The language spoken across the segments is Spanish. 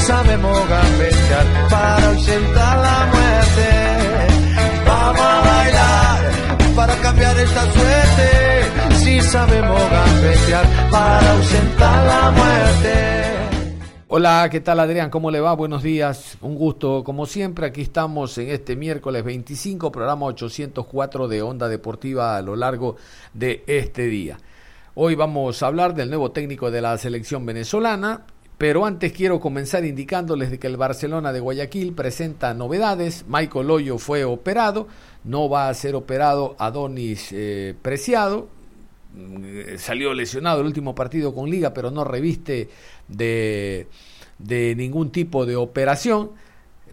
Sabemos gambetear para ausentar la muerte. Vamos a bailar para cambiar esta suerte. Si sabemos gambetear para ausentar la muerte. Hola, ¿qué tal Adrián? ¿Cómo le va? Buenos días. Un gusto, como siempre, aquí estamos en este miércoles 25, programa 804 de Onda Deportiva a lo largo de este día. Hoy vamos a hablar del nuevo técnico de la selección venezolana, pero antes quiero comenzar indicándoles de que el Barcelona de Guayaquil presenta novedades. Michael Loyo fue operado, no va a ser operado Adonis eh, Preciado. Mm, salió lesionado el último partido con Liga, pero no reviste de, de ningún tipo de operación.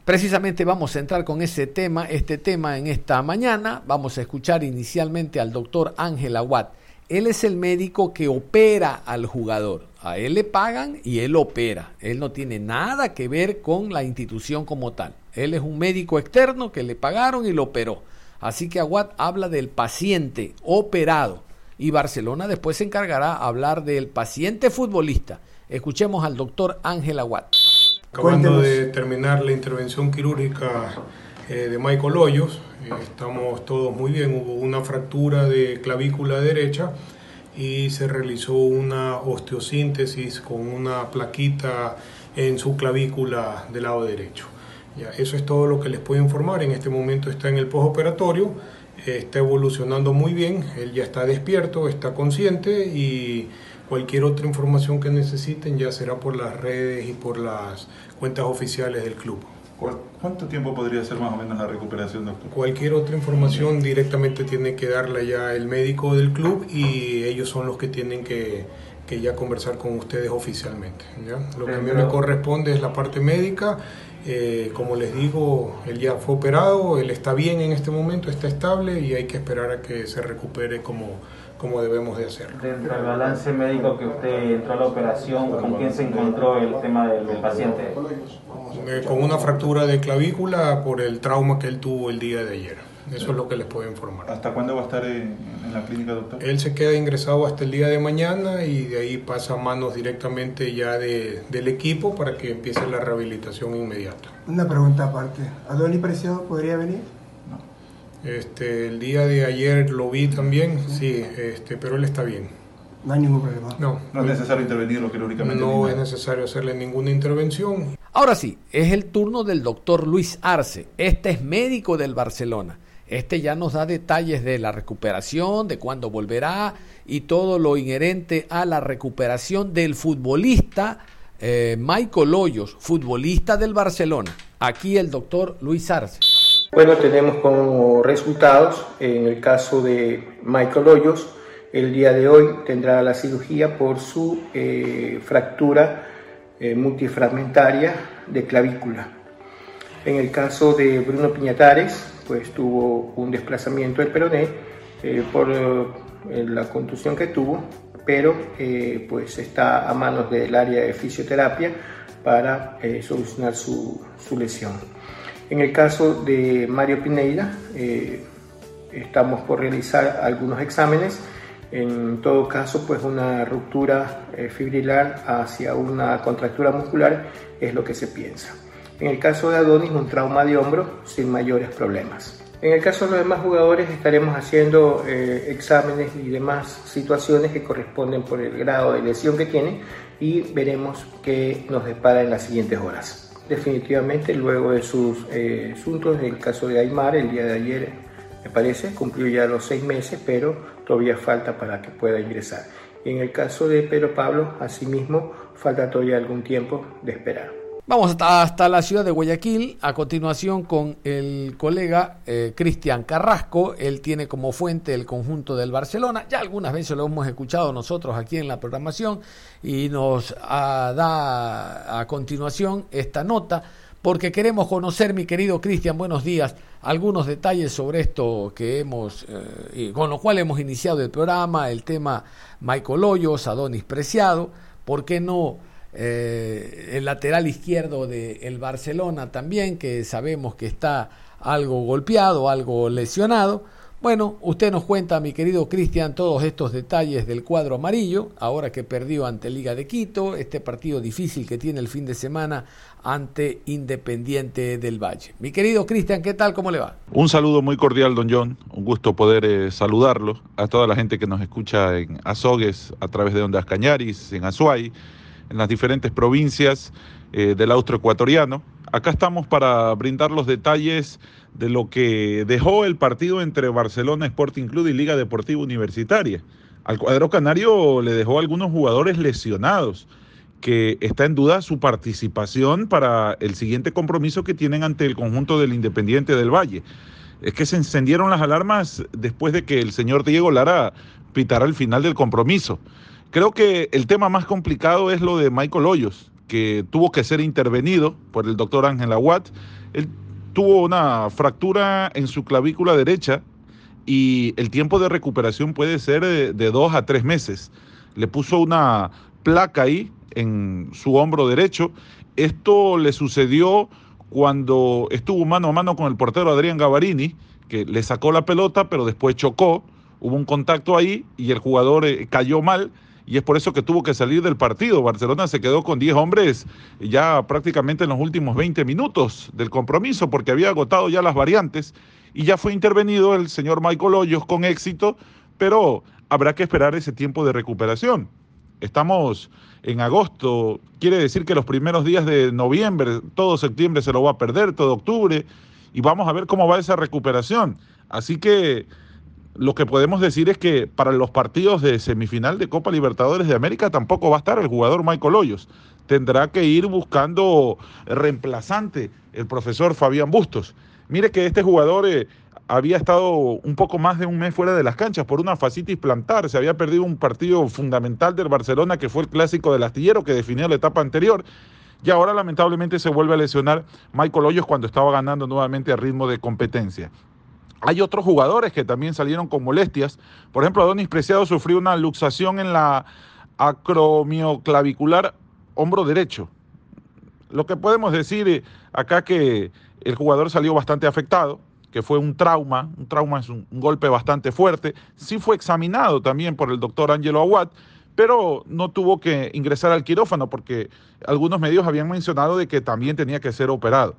Precisamente vamos a entrar con ese tema, este tema en esta mañana. Vamos a escuchar inicialmente al doctor Ángel Aguat. Él es el médico que opera al jugador. A él le pagan y él opera. Él no tiene nada que ver con la institución como tal. Él es un médico externo que le pagaron y lo operó. Así que Aguat habla del paciente operado y Barcelona después se encargará a hablar del paciente futbolista. Escuchemos al doctor Ángel Aguat. Acabando de terminar la intervención quirúrgica eh, de Michael Hoyos, eh, estamos todos muy bien. Hubo una fractura de clavícula derecha y se realizó una osteosíntesis con una plaquita en su clavícula del lado derecho. Eso es todo lo que les puedo informar. En este momento está en el postoperatorio, está evolucionando muy bien, él ya está despierto, está consciente y cualquier otra información que necesiten ya será por las redes y por las cuentas oficiales del club. ¿Cuánto tiempo podría ser más o menos la recuperación, doctor? Cualquier otra información directamente tiene que darla ya el médico del club y ellos son los que tienen que, que ya conversar con ustedes oficialmente. ¿ya? Lo que a mí me corresponde es la parte médica. Eh, como les digo, él ya fue operado, él está bien en este momento, está estable y hay que esperar a que se recupere como, como debemos de hacerlo. Dentro del balance médico que usted entró a la operación, ¿con quién se encontró el tema del, del paciente? Eh, con una fractura de clavícula por el trauma que él tuvo el día de ayer. Eso es lo que les puedo informar. ¿Hasta cuándo va a estar en, en, la clínica, doctor? Él se queda ingresado hasta el día de mañana y de ahí pasa a manos directamente ya de, del equipo para que empiece la rehabilitación inmediata. Una pregunta aparte. ¿Adoni Preciado podría venir? Este, el día de ayer lo vi también, sí, este, pero él está bien. No hay ningún problema. No, no es necesario intervenirlo quirúrgicamente. No es necesario hacerle ninguna intervención. Ahora sí, es el turno del doctor Luis Arce. Este es médico del Barcelona. Este ya nos da detalles de la recuperación, de cuándo volverá y todo lo inherente a la recuperación del futbolista eh, Michael Hoyos, futbolista del Barcelona. Aquí el doctor Luis Arce. Bueno, tenemos como resultados, en el caso de Michael Hoyos, el día de hoy tendrá la cirugía por su eh, fractura eh, multifragmentaria de clavícula. En el caso de Bruno Piñatares, pues tuvo un desplazamiento del peroné eh, por la contusión que tuvo, pero pues está a manos del área de fisioterapia para solucionar su, su, lesión. En el caso de Mario Pineira, eh, estamos por realizar algunos exámenes. En todo caso, pues una ruptura eh, fibrilar hacia una contractura muscular es lo que se piensa. En el caso de Adonis, un trauma de hombro sin mayores problemas. En el caso de los demás jugadores estaremos haciendo eh, exámenes y demás situaciones que corresponden por el grado de lesión que tienen y veremos qué nos depara en las siguientes horas. Definitivamente luego de sus eh, asuntos, en el caso de Aymar, el día de ayer me parece, cumplió ya los seis meses, pero todavía falta para que pueda ingresar. Y en el caso de Pedro Pablo, asimismo, falta todavía algún tiempo de esperar. Vamos hasta, la ciudad de Guayaquil, a continuación con el colega eh, Cristian Carrasco, él tiene como fuente el conjunto del Barcelona, ya algunas veces lo hemos escuchado nosotros aquí en la programación y nos ah, da a continuación esta nota porque queremos conocer, mi querido Cristian, buenos días, algunos detalles sobre esto que hemos, eh, con lo cual hemos iniciado el programa, el tema Michael Hoyos, Adonis Preciado, ¿por qué no? Eh, el lateral izquierdo del el Barcelona también, que sabemos que está algo golpeado, algo lesionado. Bueno, usted nos cuenta, mi querido Cristian, todos estos detalles del cuadro amarillo, ahora que perdió ante Liga de Quito, este partido difícil que tiene el fin de semana ante Independiente del Valle. Mi querido Cristian, ¿qué tal? ¿Cómo le va? Un saludo muy cordial, don John. Un gusto poder eh, saludarlo. A toda la gente que nos escucha en Azogues, a través de Ondas Cañaris, en Azuay, en las diferentes provincias eh, del austroecuatoriano. Acá estamos para brindar los detalles de lo que dejó el partido entre Barcelona Sporting Club y Liga Deportiva Universitaria. Al cuadro canario le dejó algunos jugadores lesionados, que está en duda su participación para el siguiente compromiso que tienen ante el conjunto del Independiente del Valle. Es que se encendieron las alarmas después de que el señor Diego Lara pitara el final del compromiso. Creo que el tema más complicado es lo de Michael Hoyos, que tuvo que ser intervenido por el doctor Ángel Aguat. Él tuvo una fractura en su clavícula derecha y el tiempo de recuperación puede ser de, dos a tres meses. Le puso una placa ahí en su hombro derecho. Esto le sucedió cuando estuvo mano a mano con el portero Adrián Gavarini, que le sacó la pelota, pero después chocó, hubo un contacto ahí y el jugador eh, cayó mal y es por eso que tuvo que salir del partido. Barcelona se quedó con 10 hombres ya prácticamente en los últimos 20 minutos del compromiso porque había agotado ya las variantes y ya fue intervenido el señor Michael Hoyos con éxito, pero habrá que esperar ese tiempo de recuperación. Estamos en agosto, quiere decir que los primeros días de noviembre, todo septiembre se lo va a perder, todo octubre, y vamos a ver cómo va esa recuperación. Así que lo que podemos decir es que para los partidos de semifinal de Copa Libertadores de América tampoco va a estar el jugador Michael Hoyos. Tendrá que ir buscando reemplazante el profesor Fabián Bustos. Mire que este jugador eh, había estado un poco más de un mes fuera de las canchas por una fascitis plantar. Se había perdido un partido fundamental del Barcelona que fue el clásico del astillero que definió la etapa anterior. Y ahora lamentablemente se vuelve a lesionar Michael Hoyos cuando estaba ganando nuevamente a ritmo de competencia. Hay otros jugadores que también salieron con molestias. Por ejemplo, Adonis Preciado sufrió una luxación en la acromioclavicular hombro derecho. Lo que podemos decir eh, acá que el jugador salió bastante afectado, que fue un trauma, un trauma es un, golpe bastante fuerte. Sí fue examinado también por el doctor Angelo Aguad, pero no tuvo que ingresar al quirófano porque algunos medios habían mencionado de que también tenía que ser operado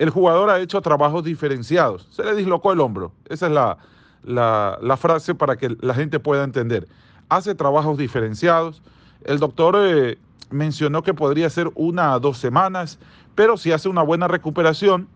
el jugador ha hecho trabajos diferenciados. Se le dislocó el hombro. Esa es la, la, frase para que la gente pueda entender. Hace trabajos diferenciados. El doctor eh, mencionó que podría ser una o dos semanas, pero si hace una buena recuperación,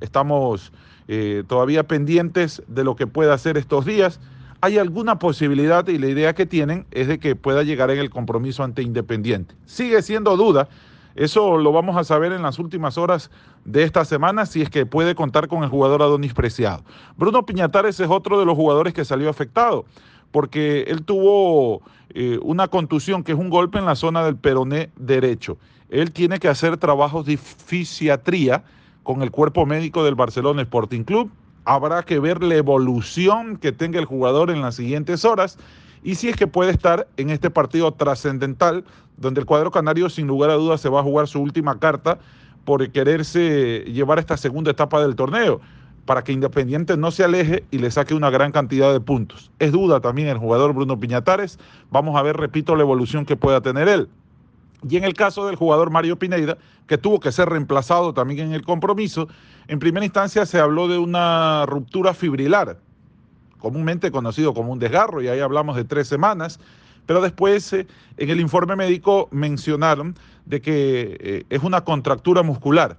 estamos eh, todavía pendientes de lo que pueda hacer estos días. Hay alguna posibilidad y la idea que tienen es de que pueda llegar en el compromiso ante Independiente. Sigue siendo duda, eso lo vamos a saber en las últimas horas de esta semana si es que puede contar con el jugador Adonis Preciado. Bruno Piñatares es otro de los jugadores que salió afectado porque él tuvo eh, una contusión que es un golpe en la zona del peroné derecho. Él tiene que hacer trabajos de fisiatría con el cuerpo médico del Barcelona Sporting Club. Habrá que ver la evolución que tenga el jugador en las siguientes horas y si es que puede estar en este partido trascendental, donde el cuadro canario sin lugar a dudas se va a jugar su última carta por quererse llevar esta segunda etapa del torneo, para que Independiente no se aleje y le saque una gran cantidad de puntos. Es duda también el jugador Bruno Piñatares, vamos a ver, repito, la evolución que pueda tener él. Y en el caso del jugador Mario Pineida, que tuvo que ser reemplazado también en el compromiso, en primera instancia se habló de una ruptura fibrilar, comúnmente conocido como un desgarro, y ahí hablamos de tres semanas, pero después eh, en el informe médico mencionaron de que eh, es una contractura muscular.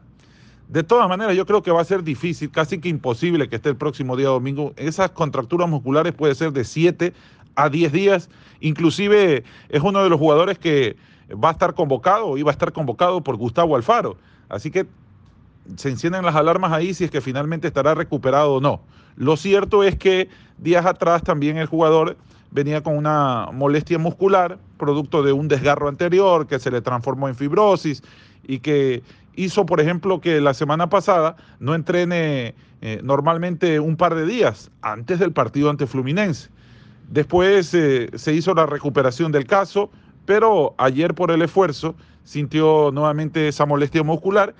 De todas maneras, yo creo que va a ser difícil, casi que imposible que esté el próximo día domingo. Esas contracturas musculares puede ser de 7 a 10 días. Inclusive es uno de los jugadores que va a estar convocado, iba a estar convocado por Gustavo Alfaro. Así que se encienden las alarmas ahí si es que finalmente estará recuperado o no. Lo cierto es que días atrás también el jugador venía con una molestia muscular, producto de un desgarro anterior que se le transformó en fibrosis y que hizo, por ejemplo, que la semana pasada no entrene eh, normalmente un par de días antes del partido ante Fluminense. Después eh, se hizo la recuperación del caso, pero ayer por el esfuerzo sintió nuevamente esa molestia muscular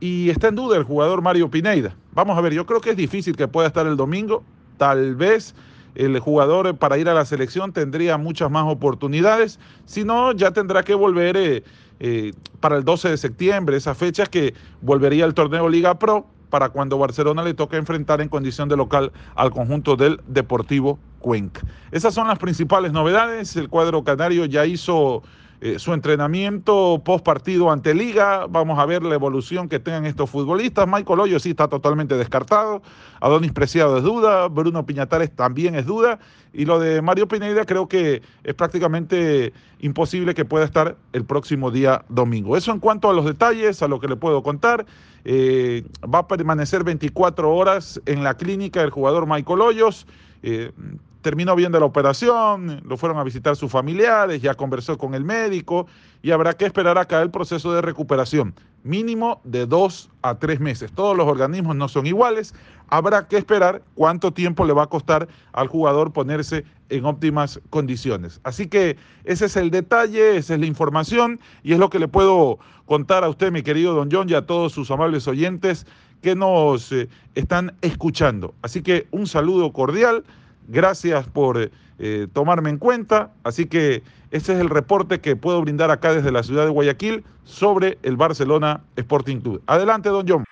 y está en duda el jugador Mario Pineida. Vamos a ver, yo creo que es difícil que pueda estar el domingo, tal vez el jugador para ir a la selección tendría muchas más oportunidades, si no ya tendrá que volver eh, eh, para el 12 de septiembre, esa fecha que volvería al torneo Liga Pro para cuando Barcelona le toque enfrentar en condición de local al conjunto del Deportivo Cuenca. Esas son las principales novedades. El cuadro canario ya hizo eh, su entrenamiento post partido ante Liga. Vamos a ver la evolución que tengan estos futbolistas. Michael Hoyo sí está totalmente descartado. Adonis Preciado es duda. Bruno Piñatares también es duda. Y lo de Mario Pineda creo que es prácticamente imposible que pueda estar el próximo día domingo. Eso en cuanto a los detalles, a lo que le puedo contar. Eh, va a permanecer 24 horas en la clínica el jugador Michael Hoyos. Eh, terminó viendo la operación, lo fueron a visitar sus familiares, ya conversó con el médico y habrá que esperar acá el proceso de recuperación, mínimo de dos a tres meses. Todos los organismos no son iguales, habrá que esperar cuánto tiempo le va a costar al jugador ponerse en óptimas condiciones. Así que ese es el detalle, esa es la información y es lo que le puedo contar a usted, mi querido don John, y a todos sus amables oyentes que nos eh, están escuchando. Así que un saludo cordial Gracias por eh, tomarme en cuenta. Así que ese es el reporte que puedo brindar acá desde la ciudad de Guayaquil sobre el Barcelona Sporting Club. Adelante, don John.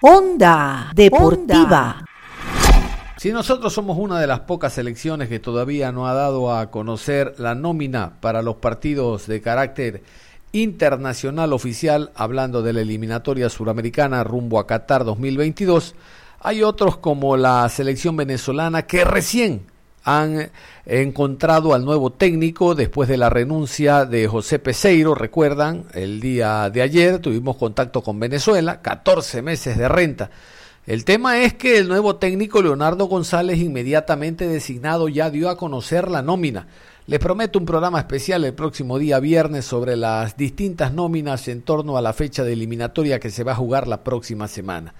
Onda Deportiva. Si nosotros somos una de las pocas selecciones que todavía no ha dado a conocer la nómina para los partidos de carácter internacional oficial, hablando de la eliminatoria suramericana rumbo a Qatar 2022, hay otros como la selección venezolana que recién han encontrado al nuevo técnico después de la renuncia de José Peseiro. Recuerdan, el día de ayer tuvimos contacto con Venezuela, 14 meses de renta. El tema es que el nuevo técnico Leonardo González, inmediatamente designado, ya dio a conocer la nómina. Les prometo un programa especial el próximo día viernes sobre las distintas nóminas en torno a la fecha de eliminatoria que se va a jugar la próxima semana.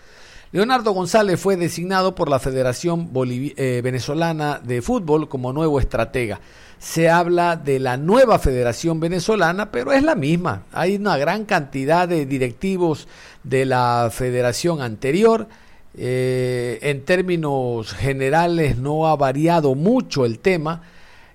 Leonardo González fue designado por la Federación eh, Venezolana de Fútbol como nuevo estratega. Se habla de la nueva Federación Venezolana, pero es la misma. Hay una gran cantidad de directivos de la federación anterior. Eh, en términos generales no ha variado mucho el tema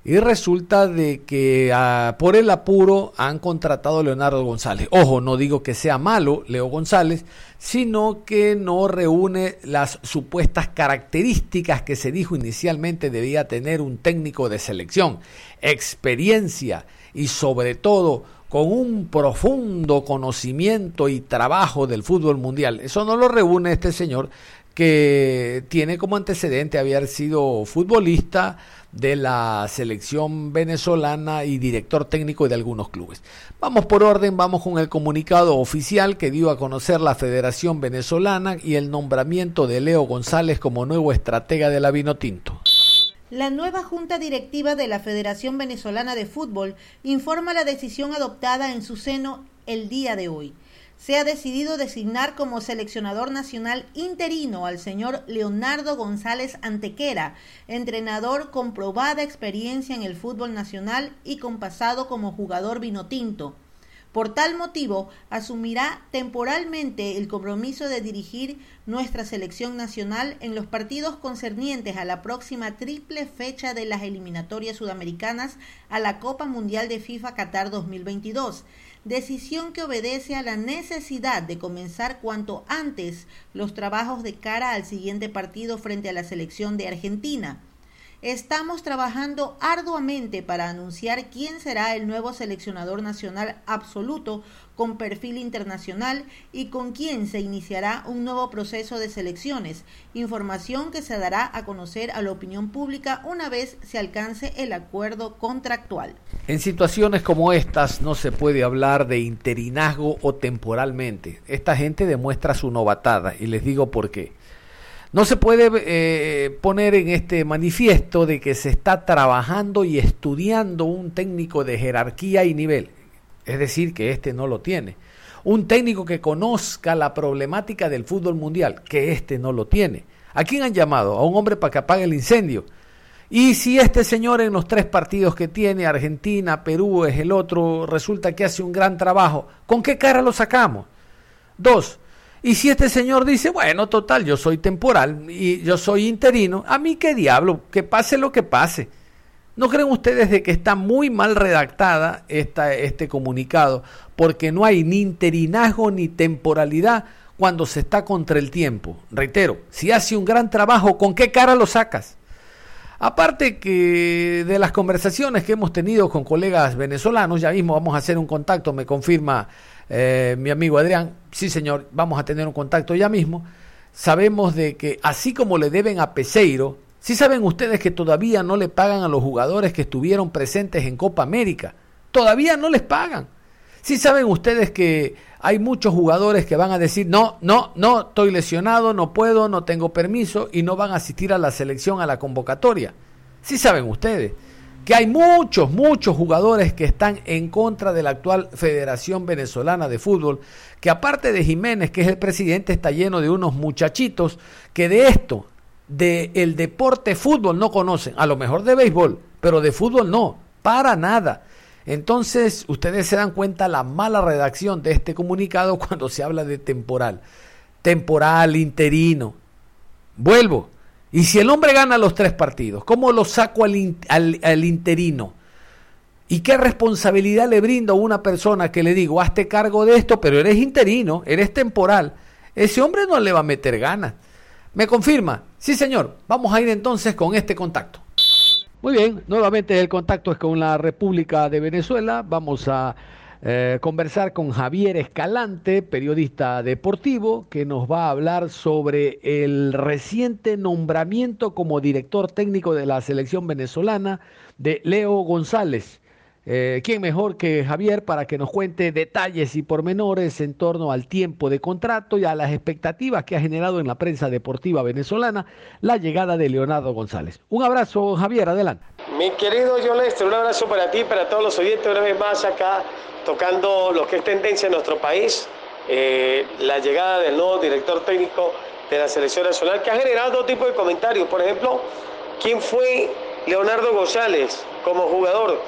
y resulta de que ah, por el apuro han contratado a Leonardo González. Ojo, no digo que sea malo Leo González, sino que no reúne las supuestas características que se dijo inicialmente debía tener un técnico de selección, experiencia y sobre todo con un profundo conocimiento y trabajo del fútbol mundial. Eso no lo reúne este señor que tiene como antecedente haber sido futbolista, de la selección venezolana y director técnico de algunos clubes. Vamos por orden, vamos con el comunicado oficial que dio a conocer la Federación Venezolana y el nombramiento de Leo González como nuevo estratega de la Vinotinto. La nueva Junta Directiva de la Federación Venezolana de Fútbol informa la decisión adoptada en su seno el día de hoy se ha decidido designar como seleccionador nacional interino al señor Leonardo González Antequera, entrenador con probada experiencia en el fútbol nacional y con pasado como jugador vinotinto. Por tal motivo, asumirá temporalmente el compromiso de dirigir nuestra selección nacional en los partidos concernientes a la próxima triple fecha de las eliminatorias sudamericanas a la Copa Mundial de FIFA Qatar 2022 decisión que obedece a la necesidad de comenzar cuanto antes los trabajos de cara al siguiente partido frente a la selección de Argentina. Estamos trabajando arduamente para anunciar quién será el nuevo seleccionador nacional absoluto con perfil internacional y con quién se iniciará un nuevo proceso de selecciones, información que se dará a conocer a la opinión pública una vez se alcance el acuerdo contractual. En situaciones como estas no se puede hablar de interinazgo o temporalmente. Esta gente demuestra su novatada y les digo por qué. No se puede eh, poner en este manifiesto de que se está trabajando y estudiando un técnico de jerarquía y nivel. Es decir, que este no lo tiene. Un técnico que conozca la problemática del fútbol mundial, que este no lo tiene. ¿A quién han llamado? A un hombre para que apague el incendio. Y si este señor en los tres partidos que tiene, Argentina, Perú es el otro, resulta que hace un gran trabajo, ¿con qué cara lo sacamos? Dos, y si este señor dice, bueno, total, yo soy temporal y yo soy interino, a mí qué diablo, que pase lo que pase. ¿No creen ustedes de que está muy mal redactada este comunicado? Porque no hay ni interinazgo ni temporalidad cuando se está contra el tiempo. Reitero, si hace un gran trabajo, ¿con qué cara lo sacas? Aparte que de las conversaciones que hemos tenido con colegas venezolanos, ya mismo vamos a hacer un contacto, me confirma eh, mi amigo Adrián, sí señor, vamos a tener un contacto ya mismo, sabemos de que así como le deben a Peseiro, si saben ustedes que todavía no le pagan a los jugadores que estuvieron presentes en Copa América. Todavía no les pagan. Si saben ustedes que hay muchos jugadores que van a decir, no, no, no, estoy lesionado, no puedo, no tengo permiso y no van a asistir a la selección, a la convocatoria. Si saben ustedes que hay muchos, muchos jugadores que están en contra de la actual Federación Venezolana de Fútbol, que aparte de Jiménez, que es el presidente, está lleno de unos muchachitos que de esto del el deporte fútbol no conocen, a lo mejor de béisbol, pero de fútbol no, para nada. Entonces, ustedes se dan cuenta la mala redacción de este comunicado cuando se habla de temporal. Temporal, interino. Vuelvo. Y si el hombre gana los tres partidos, ¿cómo lo saco al, al, interino? ¿Y qué responsabilidad le brindo a una persona que le digo, hazte cargo de esto, pero eres interino, eres temporal? Ese hombre no le va a meter ganas. ¿Me confirma? Sí, señor. Vamos a ir entonces con este contacto. Muy bien, nuevamente el contacto es con la República de Venezuela. Vamos a eh, conversar con Javier Escalante, periodista deportivo, que nos va a hablar sobre el reciente nombramiento como director técnico de la selección venezolana de Leo González. Eh, ¿Quién mejor que Javier para que nos cuente detalles y pormenores en torno al tiempo de contrato y a las expectativas que ha generado en la prensa deportiva venezolana la llegada de Leonardo González? Un abrazo, Javier, adelante. Mi querido John Lester, un abrazo para ti, para todos los oyentes, una vez más acá tocando lo que es tendencia en nuestro país, eh, la llegada del nuevo director técnico de la selección nacional, que ha generado todo tipo de comentarios. Por ejemplo, ¿quién fue Leonardo González como jugador?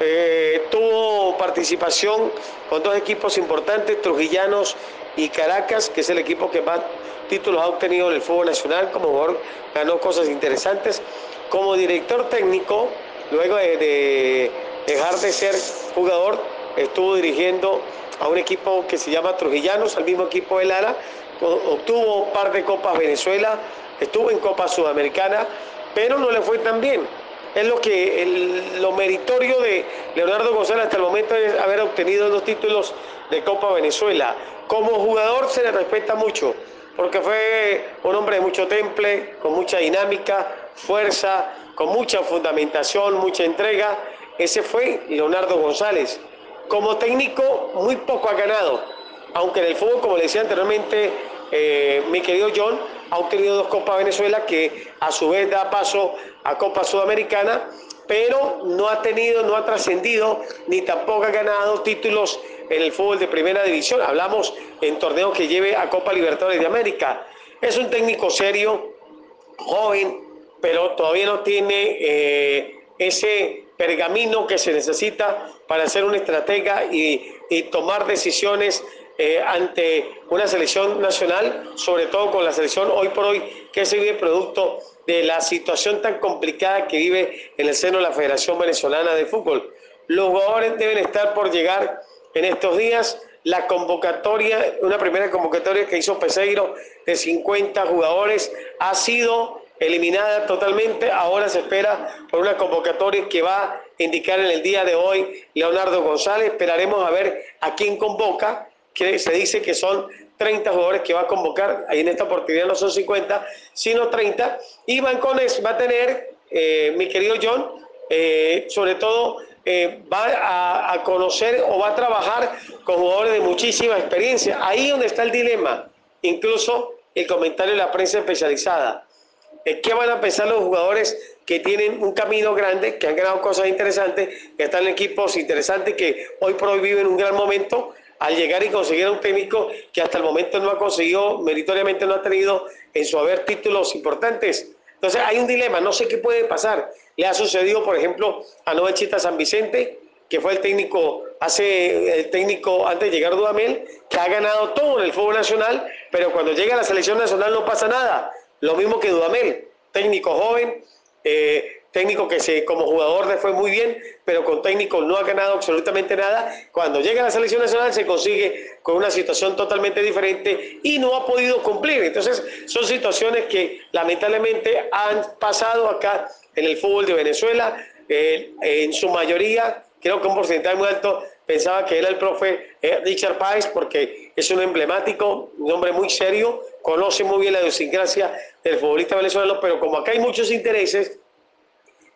Eh, tuvo participación con dos equipos importantes, Trujillanos y Caracas, que es el equipo que más títulos ha obtenido en el fútbol nacional. Como jugador ganó cosas interesantes. Como director técnico, luego de, dejar de ser jugador, estuvo dirigiendo a un equipo que se llama Trujillanos, al mismo equipo de Lara, obtuvo un par de Copas Venezuela, estuvo en Copa Sudamericana, pero no le fue tan bien es lo que lo meritorio de Leonardo González hasta el momento es haber obtenido dos títulos de Copa Venezuela. Como jugador se le respeta mucho, porque fue un hombre de mucho temple, con mucha dinámica, fuerza, con mucha fundamentación, mucha entrega. Ese fue Leonardo González. Como técnico, muy poco ha ganado, aunque en el fútbol, como le decía anteriormente, eh, mi querido John, ha obtenido dos Copas Venezuela que a su vez da paso a Copa Sudamericana, pero no ha tenido, no ha trascendido, ni tampoco ha ganado títulos en el fútbol de primera división. Hablamos en torneos que lleve a Copa Libertadores de América. Es un técnico serio, joven, pero todavía no tiene eh, ese pergamino que se necesita para ser un estratega y, y tomar decisiones eh, ante una selección nacional, sobre todo con la selección hoy por hoy, que se vive producto de la situación tan complicada que vive en el seno de la Federación Venezolana de Fútbol. Los jugadores deben estar por llegar en estos días. La convocatoria, una primera convocatoria que hizo Peseiro de 50 jugadores, ha sido eliminada totalmente. Ahora se espera por una convocatoria que va a indicar en el día de hoy Leonardo González. Esperaremos a ver a quién convoca, que se dice que son 30 jugadores que va a convocar, ahí en esta oportunidad no son 50, sino 30. Y Bancones va a tener, eh, mi querido John, eh, sobre todo eh, va a, conocer o va a trabajar con jugadores de muchísima experiencia. Ahí donde está el dilema, incluso el comentario de la prensa especializada. ¿Qué van a pensar los jugadores que tienen un camino grande, que han ganado cosas interesantes, que están en equipos interesantes, que hoy por hoy un gran momento, al llegar y conseguir a un técnico que hasta el momento no ha conseguido, meritoriamente no ha tenido en su haber títulos importantes? Entonces hay un dilema, no sé qué puede pasar. Le ha sucedido, por ejemplo, a Noel Chita San Vicente, que fue el técnico, hace el técnico antes de llegar a Dudamel, que ha ganado todo en el fútbol nacional, pero cuando llega a la selección nacional no pasa nada. Lo mismo que Dudamel, técnico joven, eh, técnico que se, como jugador le fue muy bien, pero con técnico no ha ganado absolutamente nada. Cuando llega a la selección nacional se consigue con una situación totalmente diferente y no ha podido cumplir. Entonces son situaciones que lamentablemente han pasado acá en el fútbol de Venezuela, eh, en su mayoría creo que un porcentaje muy alto pensaba que era el profe eh, Richard Páez porque es un emblemático, un hombre muy serio, conoce muy bien la idiosincrasia del futbolista venezolano, pero como acá hay muchos intereses,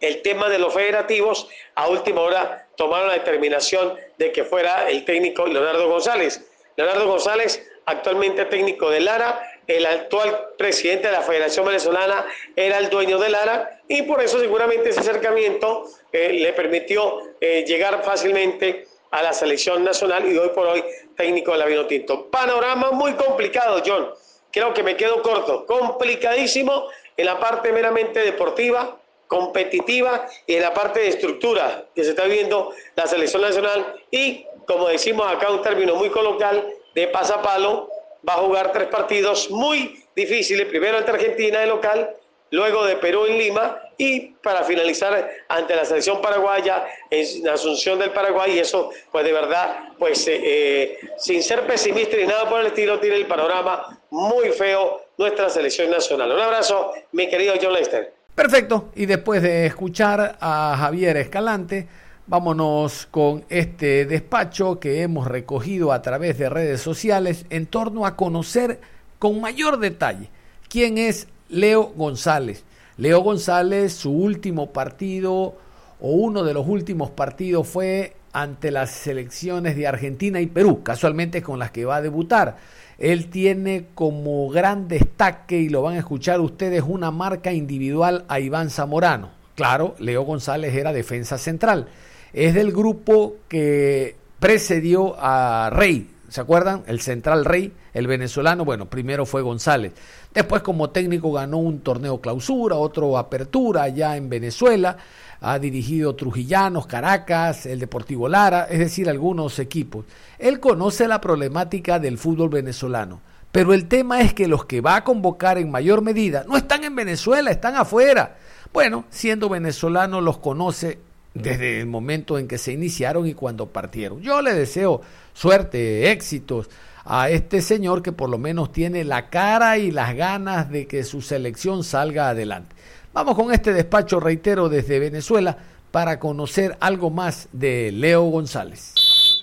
el tema de los federativos, a última hora tomaron la determinación de que fuera el técnico Leonardo González. Leonardo González, actualmente técnico de Lara, el actual presidente de la Federación Venezolana era el dueño de Lara y por eso seguramente ese acercamiento eh, le permitió eh, llegar fácilmente a la selección nacional y hoy por hoy técnico de la Vinotinto. Panorama muy complicado, John. Creo que me quedo corto. Complicadísimo en la parte meramente deportiva, competitiva y en la parte de estructura que se está viendo la selección nacional y, como decimos acá, un término muy coloquial, de pasapalo, va a jugar tres partidos muy difíciles, primero ante Argentina de local, luego de Perú en Lima y para finalizar ante la selección paraguaya en Asunción del Paraguay y eso pues de verdad pues eh, eh, sin ser pesimista ni nada por el estilo tiene el panorama muy feo nuestra selección nacional. Un abrazo mi querido John Lester. Perfecto y después de escuchar a Javier Escalante Vámonos con este despacho que hemos recogido a través de redes sociales en torno a conocer con mayor detalle quién es Leo González. Leo González, su último partido o uno de los últimos partidos fue ante las selecciones de Argentina y Perú, casualmente con las que va a debutar. Él tiene como gran destaque, y lo van a escuchar ustedes, una marca individual a Iván Zamorano. Claro, Leo González era defensa central es del grupo que precedió a Rey. ¿Se acuerdan? El central Rey, el venezolano, bueno, primero fue González. Después como técnico ganó un torneo clausura, otro apertura allá en Venezuela. Ha dirigido Trujillanos, Caracas, el Deportivo Lara, es decir, algunos equipos. Él conoce la problemática del fútbol venezolano. Pero el tema es que los que va a convocar en mayor medida no están en Venezuela, están afuera. Bueno, siendo venezolano los conoce desde el momento en que se iniciaron y cuando partieron. Yo le deseo suerte, éxitos a este señor que por lo menos tiene la cara y las ganas de que su selección salga adelante. Vamos con este despacho, reitero, desde Venezuela para conocer algo más de Leo González.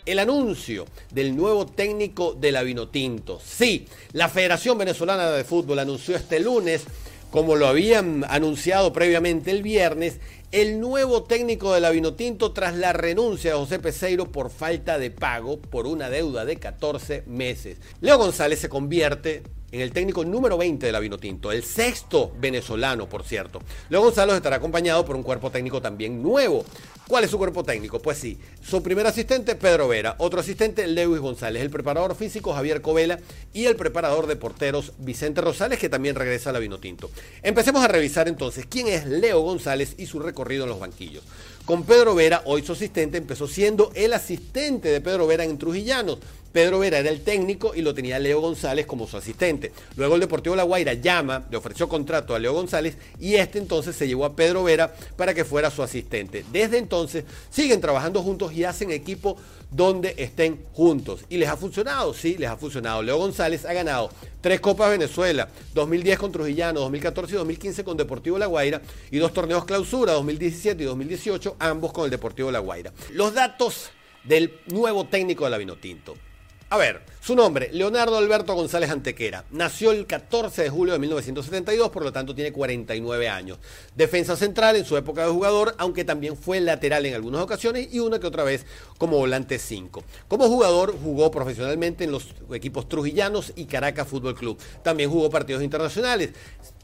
El anuncio del nuevo técnico de la Vinotinto. Sí, la Federación Venezolana de Fútbol anunció este lunes, como lo habían anunciado previamente el viernes, el nuevo técnico de la Vinotinto tras la renuncia de José Peseiro por falta de pago por una deuda de 14 meses. Leo González se convierte en el técnico número 20 de la Vinotinto, el sexto venezolano, por cierto. Leo González estará acompañado por un cuerpo técnico también nuevo. ¿Cuál es su cuerpo técnico? Pues sí, su primer asistente Pedro Vera, otro asistente Lewis González, el preparador físico Javier Covela y el preparador de porteros Vicente Rosales, que también regresa a la Vinotinto. Empecemos a revisar entonces quién es Leo González y su recorrido en los banquillos. Con Pedro Vera, hoy su asistente, empezó siendo el asistente de Pedro Vera en Trujillanos Pedro Vera era el técnico y lo tenía Leo González como su asistente. Luego el Deportivo La Guaira llama, le ofreció contrato a Leo González y este entonces se llevó a Pedro Vera para que fuera su asistente. Desde entonces siguen trabajando juntos y hacen equipo donde estén juntos. Y les ha funcionado, sí, les ha funcionado. Leo González ha ganado tres Copas Venezuela, 2010 con Trujillano, 2014 y 2015 con Deportivo La Guaira y dos torneos clausura, 2017 y 2018, ambos con el Deportivo La Guaira. Los datos del nuevo técnico de la Vinotinto. A ver, su nombre, Leonardo Alberto González Antequera. Nació el 14 de julio de 1972, por lo tanto tiene 49 años. Defensa central en su época de jugador, aunque también fue lateral en algunas ocasiones y una que otra vez como volante 5. Como jugador jugó profesionalmente en los equipos trujillanos y Caracas Fútbol Club. También jugó partidos internacionales.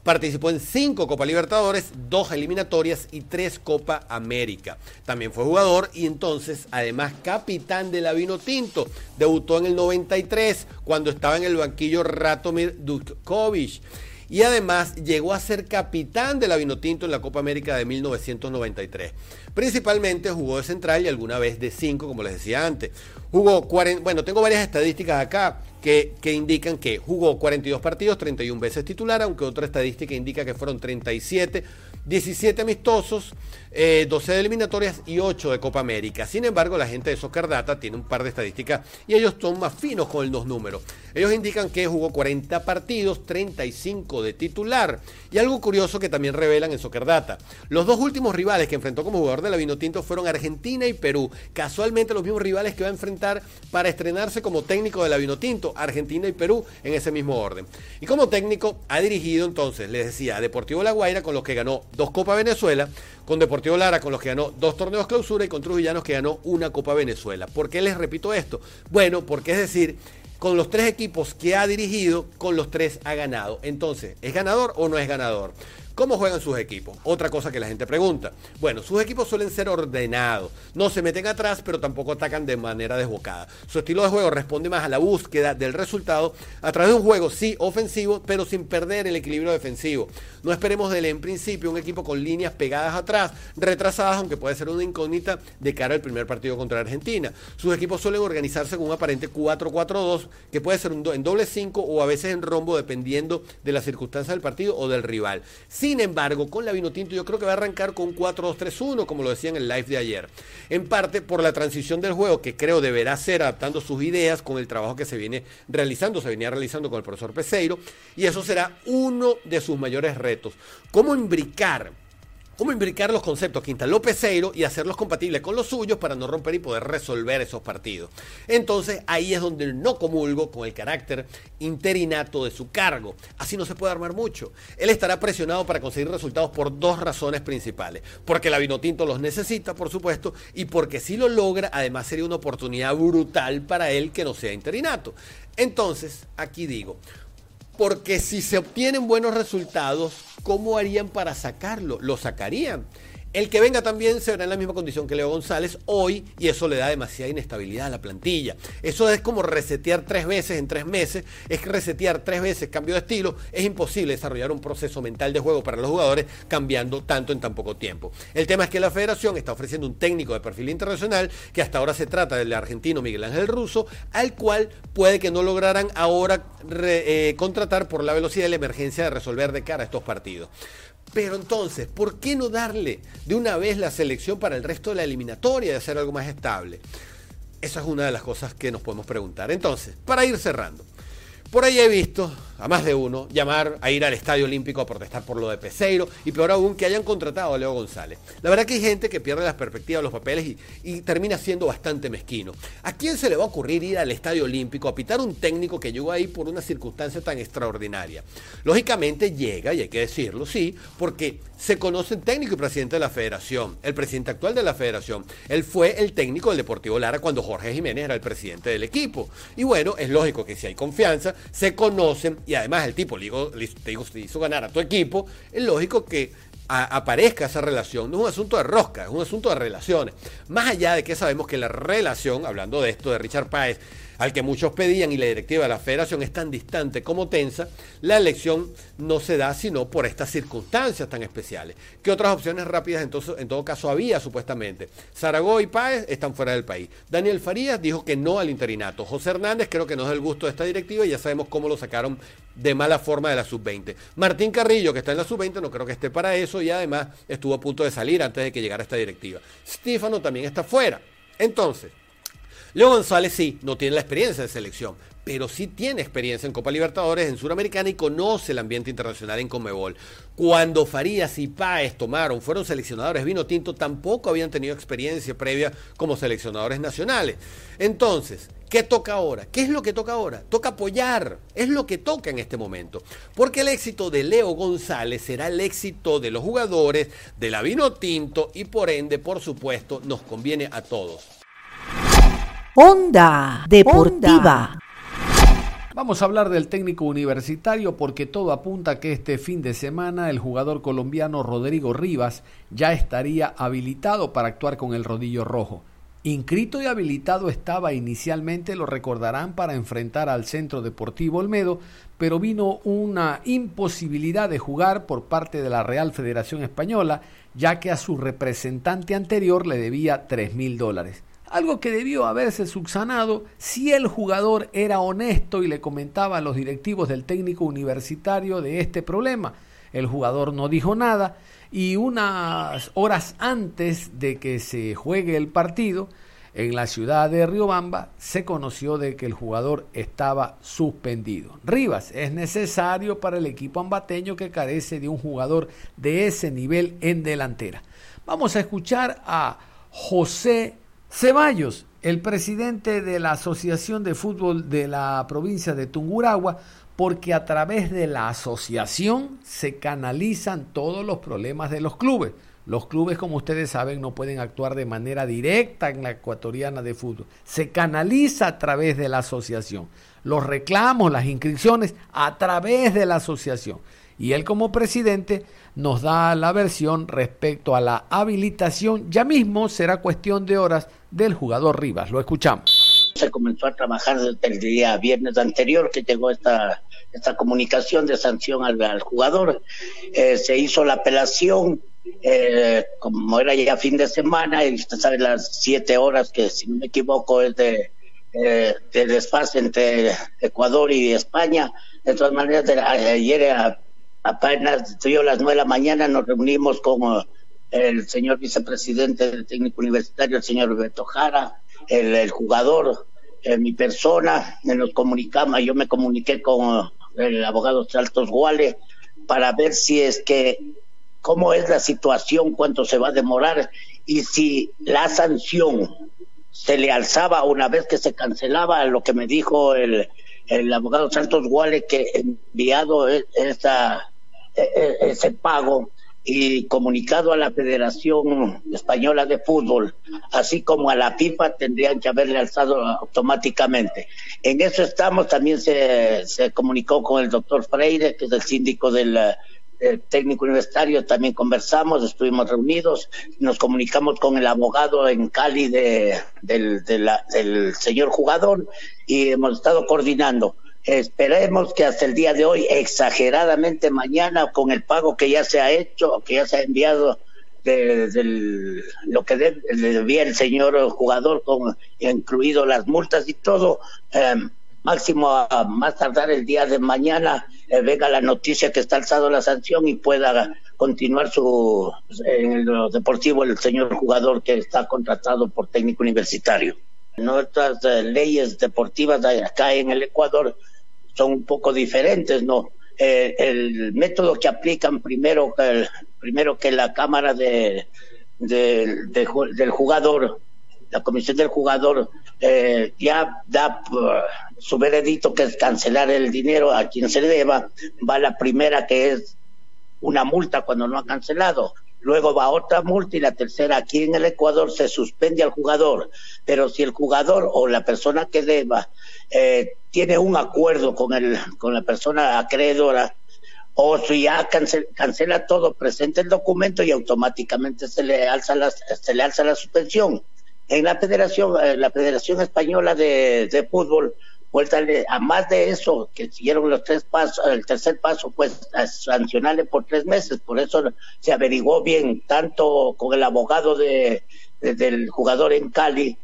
Participó en cinco Copa Libertadores, dos eliminatorias y tres Copa América. También fue jugador y entonces, además, capitán de la Tinto. Debutó en el 93 cuando estaba en el banquillo Ratomir Dutkovic. Y además llegó a ser capitán de la Vinotinto en la Copa América de 1993. Principalmente jugó de central y alguna vez de cinco, como les decía antes. Jugó 40, bueno, tengo varias estadísticas acá que, indican que jugó 42 partidos, 31 veces titular, aunque otra estadística indica que fueron 37 17 amistosos, 12 eh, de eliminatorias y 8 de Copa América. Sin embargo, la gente de Soccer Data tiene un par de estadísticas y ellos son más finos con los números. Ellos indican que jugó 40 partidos, 35 de titular. Y algo curioso que también revelan en Soccer Data. Los dos últimos rivales que enfrentó como jugador de la Vinotinto fueron Argentina y Perú. Casualmente los mismos rivales que va a enfrentar para estrenarse como técnico de la Vinotinto, Argentina y Perú en ese mismo orden. Y como técnico ha dirigido entonces, les decía, a Deportivo La Guaira con los que ganó dos Copa Venezuela, con Deportivo Lara con los que ganó dos torneos clausura y con Trujillanos que ganó una Copa Venezuela. ¿Por qué les repito esto? Bueno, porque es decir, con los tres equipos que ha dirigido, con los tres ha ganado. Entonces, ¿es ganador o no es ganador? ¿Cómo juegan sus equipos? Otra cosa que la gente pregunta. Bueno, sus equipos suelen ser ordenados. No se meten atrás, pero tampoco atacan de manera desbocada. Su estilo de juego responde más a la búsqueda del resultado a través de un juego, sí, ofensivo, pero sin perder el equilibrio defensivo. No esperemos de él en principio un equipo con líneas pegadas atrás, retrasadas, aunque puede ser una incógnita de cara al primer partido contra Argentina. Sus equipos suelen organizarse con un aparente 4-4-2, que puede ser en doble 5 o a veces en rombo, dependiendo de las circunstancias del partido o del rival. Sin embargo, con la Vinotinto yo creo que va a arrancar con 4-2-3-1, como lo decía en el live de ayer. En parte por la transición del juego, que creo deberá ser adaptando sus ideas con el trabajo que se viene realizando, se venía realizando con el profesor Peseiro, y eso será uno de sus mayores retos. ¿Cómo imbricar cómo imbricar los conceptos que instaló Peseiro y hacerlos compatibles con los suyos para no romper y poder resolver esos partidos. Entonces ahí es donde no comulgo con el carácter interinato de su cargo. Así no se puede armar mucho. Él estará presionado para conseguir resultados por dos razones principales. Porque la Vinotinto los necesita, por supuesto, y porque si lo logra, además sería una oportunidad brutal para él que no sea interinato. Entonces, aquí digo, porque si se obtienen buenos resultados, ¿cómo harían para sacarlo? Lo sacarían. El que venga también se verá en la misma condición que Leo González hoy y eso le da demasiada inestabilidad a la plantilla. Eso es como resetear tres veces en tres meses, es resetear tres veces cambio de estilo. Es imposible desarrollar un proceso mental de juego para los jugadores cambiando tanto en tan poco tiempo. El tema es que la federación está ofreciendo un técnico de perfil internacional que hasta ahora se trata del argentino Miguel Ángel Russo, al cual puede que no lograran ahora eh, contratar por la velocidad de la emergencia de resolver de cara a estos partidos. Pero entonces, ¿por qué no darle de una vez la selección para el resto de la eliminatoria y hacer algo más estable? Esa es una de las cosas que nos podemos preguntar. Entonces, para ir cerrando, por ahí he visto a más de uno llamar a ir al Estadio Olímpico a protestar por lo de Peseiro y peor aún que hayan contratado a Leo González. La verdad que hay gente que pierde las perspectivas los papeles y, termina siendo bastante mezquino. ¿A quién se le va a ocurrir ir al Estadio Olímpico a pitar un técnico que llegó ahí por una circunstancia tan extraordinaria? Lógicamente llega, y hay que decirlo, sí, porque se conoce el técnico y presidente de la federación, el presidente actual de la federación. Él fue el técnico del Deportivo Lara cuando Jorge Jiménez era el presidente del equipo. Y bueno, es lógico que si hay confianza, se conocen y además el tipo le, hizo ganar a tu equipo, es lógico que aparezca esa relación. No es un asunto de rosca, es un asunto de relaciones. Más allá de que sabemos que la relación, hablando de esto de Richard Páez, al que muchos pedían y la directiva de la federación es tan distante como tensa, la elección no se da sino por estas circunstancias tan especiales. ¿Qué otras opciones rápidas entonces, en todo caso había supuestamente? Zaragoza y Páez están fuera del país. Daniel Farías dijo que no al interinato. José Hernández creo que no es el gusto de esta directiva y ya sabemos cómo lo sacaron de mala forma de la sub-20. Martín Carrillo, que está en la sub-20, no creo que esté para eso y además estuvo a punto de salir antes de que llegara esta directiva. Stefano también está fuera. Entonces, Leo González sí, no tiene la experiencia de selección, pero sí tiene experiencia en Copa Libertadores, en Suramericana y conoce el ambiente internacional en Conmebol. Cuando Farías y Páez tomaron, fueron seleccionadores vino tinto, tampoco habían tenido experiencia previa como seleccionadores nacionales. Entonces, ¿Qué toca ahora? ¿Qué es lo que toca ahora? Toca apoyar, es lo que toca en este momento. Porque el éxito de Leo González será el éxito de los jugadores, de la vino tinto y por ende, por supuesto, nos conviene a todos. Onda Deportiva. Vamos a hablar del técnico universitario porque todo apunta que este fin de semana el jugador colombiano Rodrigo Rivas ya estaría habilitado para actuar con el rodillo rojo. Inscrito y habilitado estaba inicialmente, lo recordarán, para enfrentar al Centro Deportivo Olmedo, pero vino una imposibilidad de jugar por parte de la Real Federación Española, ya que a su representante anterior le debía tres mil dólares algo que debió haberse subsanado si el jugador era honesto y le comentaba a los directivos del técnico universitario de este problema. El jugador no dijo nada y unas horas antes de que se juegue el partido, en la ciudad de Riobamba se conoció de que el jugador estaba suspendido. Rivas es necesario para el equipo ambateño que carece de un jugador de ese nivel en delantera. Vamos a escuchar a José Ceballos, el presidente de la Asociación de Fútbol de la provincia de Tunguragua, porque a través de la asociación se canalizan todos los problemas de los clubes. Los clubes, como ustedes saben, no pueden actuar de manera directa en la ecuatoriana de fútbol. Se canaliza a través de la asociación. Los reclamos, las inscripciones, a través de la asociación. Y él como presidente nos da la versión respecto a la habilitación. Ya mismo será cuestión de horas del jugador Rivas. Lo escuchamos. Se comenzó a trabajar desde el día viernes anterior que llegó esta, esta comunicación de sanción al, jugador. Eh, se hizo la apelación, eh, como era ya fin de semana, y usted sabe las siete horas que, si no me equivoco, es de, eh, de desfase entre Ecuador y España. De todas maneras, ayer apenas dio las nueve de la mañana, nos reunimos con el señor vicepresidente del técnico universitario, el señor Beto Jara, el, jugador, eh, mi persona, nos comunicamos, yo me comuniqué con el abogado Saltos Guale para ver si es que, cómo es la situación, cuánto se va a demorar y si la sanción se le alzaba una vez que se cancelaba, lo que me dijo el, el abogado Santos Guale que enviado e, esa, e, e, ese pago y comunicado a la Federación Española de Fútbol, así como a la FIFA, tendrían que haberle alzado automáticamente. En eso estamos, también se, se comunicó con el doctor Freire, que es el síndico del, técnico universitario, también conversamos, estuvimos reunidos, nos comunicamos con el abogado en Cali de, del, del señor jugador y hemos estado coordinando. Esperemos que hasta el día de hoy, exageradamente mañana, con el pago que ya se ha hecho, que ya se ha enviado de, lo que debía el señor jugador, con incluido las multas y todo, eh, máximo a más tardar el día de mañana, eh, venga la noticia que está alzado la sanción y pueda continuar su en lo deportivo el señor jugador que está contratado por técnico universitario. Nuestras eh, leyes deportivas acá en el Ecuador son un poco diferentes, ¿no? Eh, el método que aplican primero, el, primero que la Cámara de, del jugador, la comisión del jugador, eh, ya da uh, su veredicto que es cancelar el dinero a quien se deba, va la primera que es una multa cuando no ha cancelado luego va otra multa y la tercera aquí en el Ecuador se suspende al jugador, pero si el jugador o la persona que deba eh, tiene un acuerdo con, el, con la persona acreedora o si ya cancela, cancela todo, presenta el documento y automáticamente se le alza la, se le alza la suspensión. En la Federación, eh, la Federación Española de Fútbol, vuéltale a más de eso, que siguieron los tres pasos, el tercer paso, pues sancionarle por tres meses. Por eso se averiguó bien, tanto con el abogado de, de- del jugador en Cali,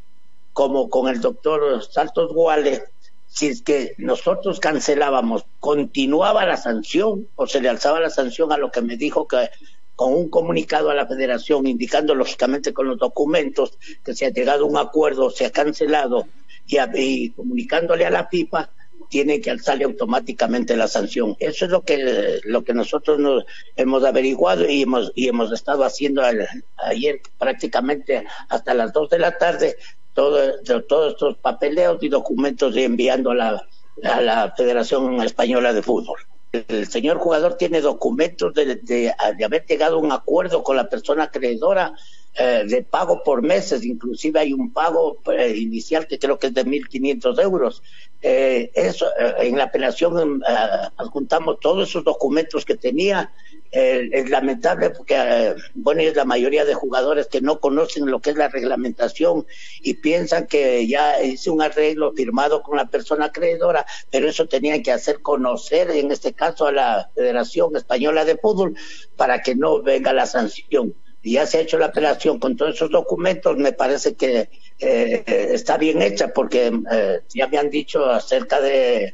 como con el doctor Santos Guale, si es que nosotros cancelábamos, continuaba la sanción o se le alzaba la sanción a lo que me dijo que con un comunicado a la federación indicando lógicamente con los documentos que se ha llegado a un acuerdo, se ha cancelado y, y comunicándole a la FIFA tiene que alzarle automáticamente la sanción. Eso es lo que lo que nosotros nos hemos averiguado y hemos y hemos estado haciendo al- ayer prácticamente hasta las dos de la tarde todo, de- todos estos papeleos y documentos y enviando a la, a la Federación Española de Fútbol. El señor jugador tiene documentos de, de- de haber llegado a un acuerdo con la persona acreedora eh, de pago por meses, inclusive hay un pago eh, inicial que creo que es de 1.500 euros. Eh, eso, eh, en la apelación eh, adjuntamos todos esos documentos que tenía. Es lamentable porque, bueno, es la mayoría de jugadores que no conocen lo que es la reglamentación y piensan que ya hice un arreglo firmado con la persona acreedora, pero eso tenían que hacer conocer, en este caso, a la Federación Española de Fútbol para que no venga la sanción y ya se ha hecho la apelación con todos esos documentos, me parece que eh, eh, está bien hecha porque eh, ya me han dicho acerca de,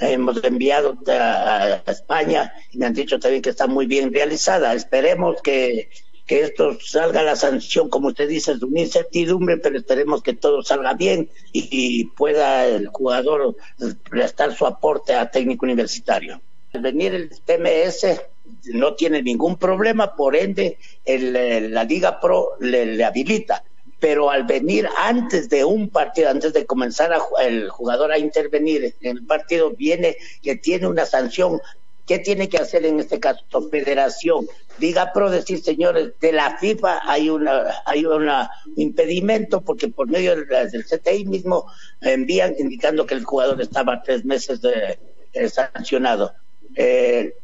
hemos enviado a, España y me han dicho también que está muy bien realizada. Esperemos que, que esto salga la sanción, como usted dice, es una incertidumbre, pero esperemos que todo salga bien y, y pueda el jugador prestar su aporte a técnico universitario. Al venir el TMS no tiene ningún problema, por ende el, eh, la Liga Pro le, habilita. Pero al venir antes de un partido, antes de comenzar a el jugador a intervenir en el partido, viene que tiene una sanción. ¿Qué tiene que hacer en este caso? Federación, Liga Pro, decir, señores, de la FIFA hay una hay un impedimento porque por medio del, CTI mismo envían indicando que el jugador estaba tres meses eh, sancionado. Eh,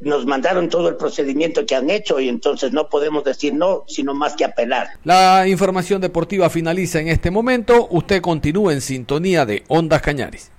nos mandaron todo el procedimiento que han hecho y entonces no podemos decir no, sino más que apelar. La información deportiva finaliza en este momento. Usted continúa en sintonía de Ondas Cañaris.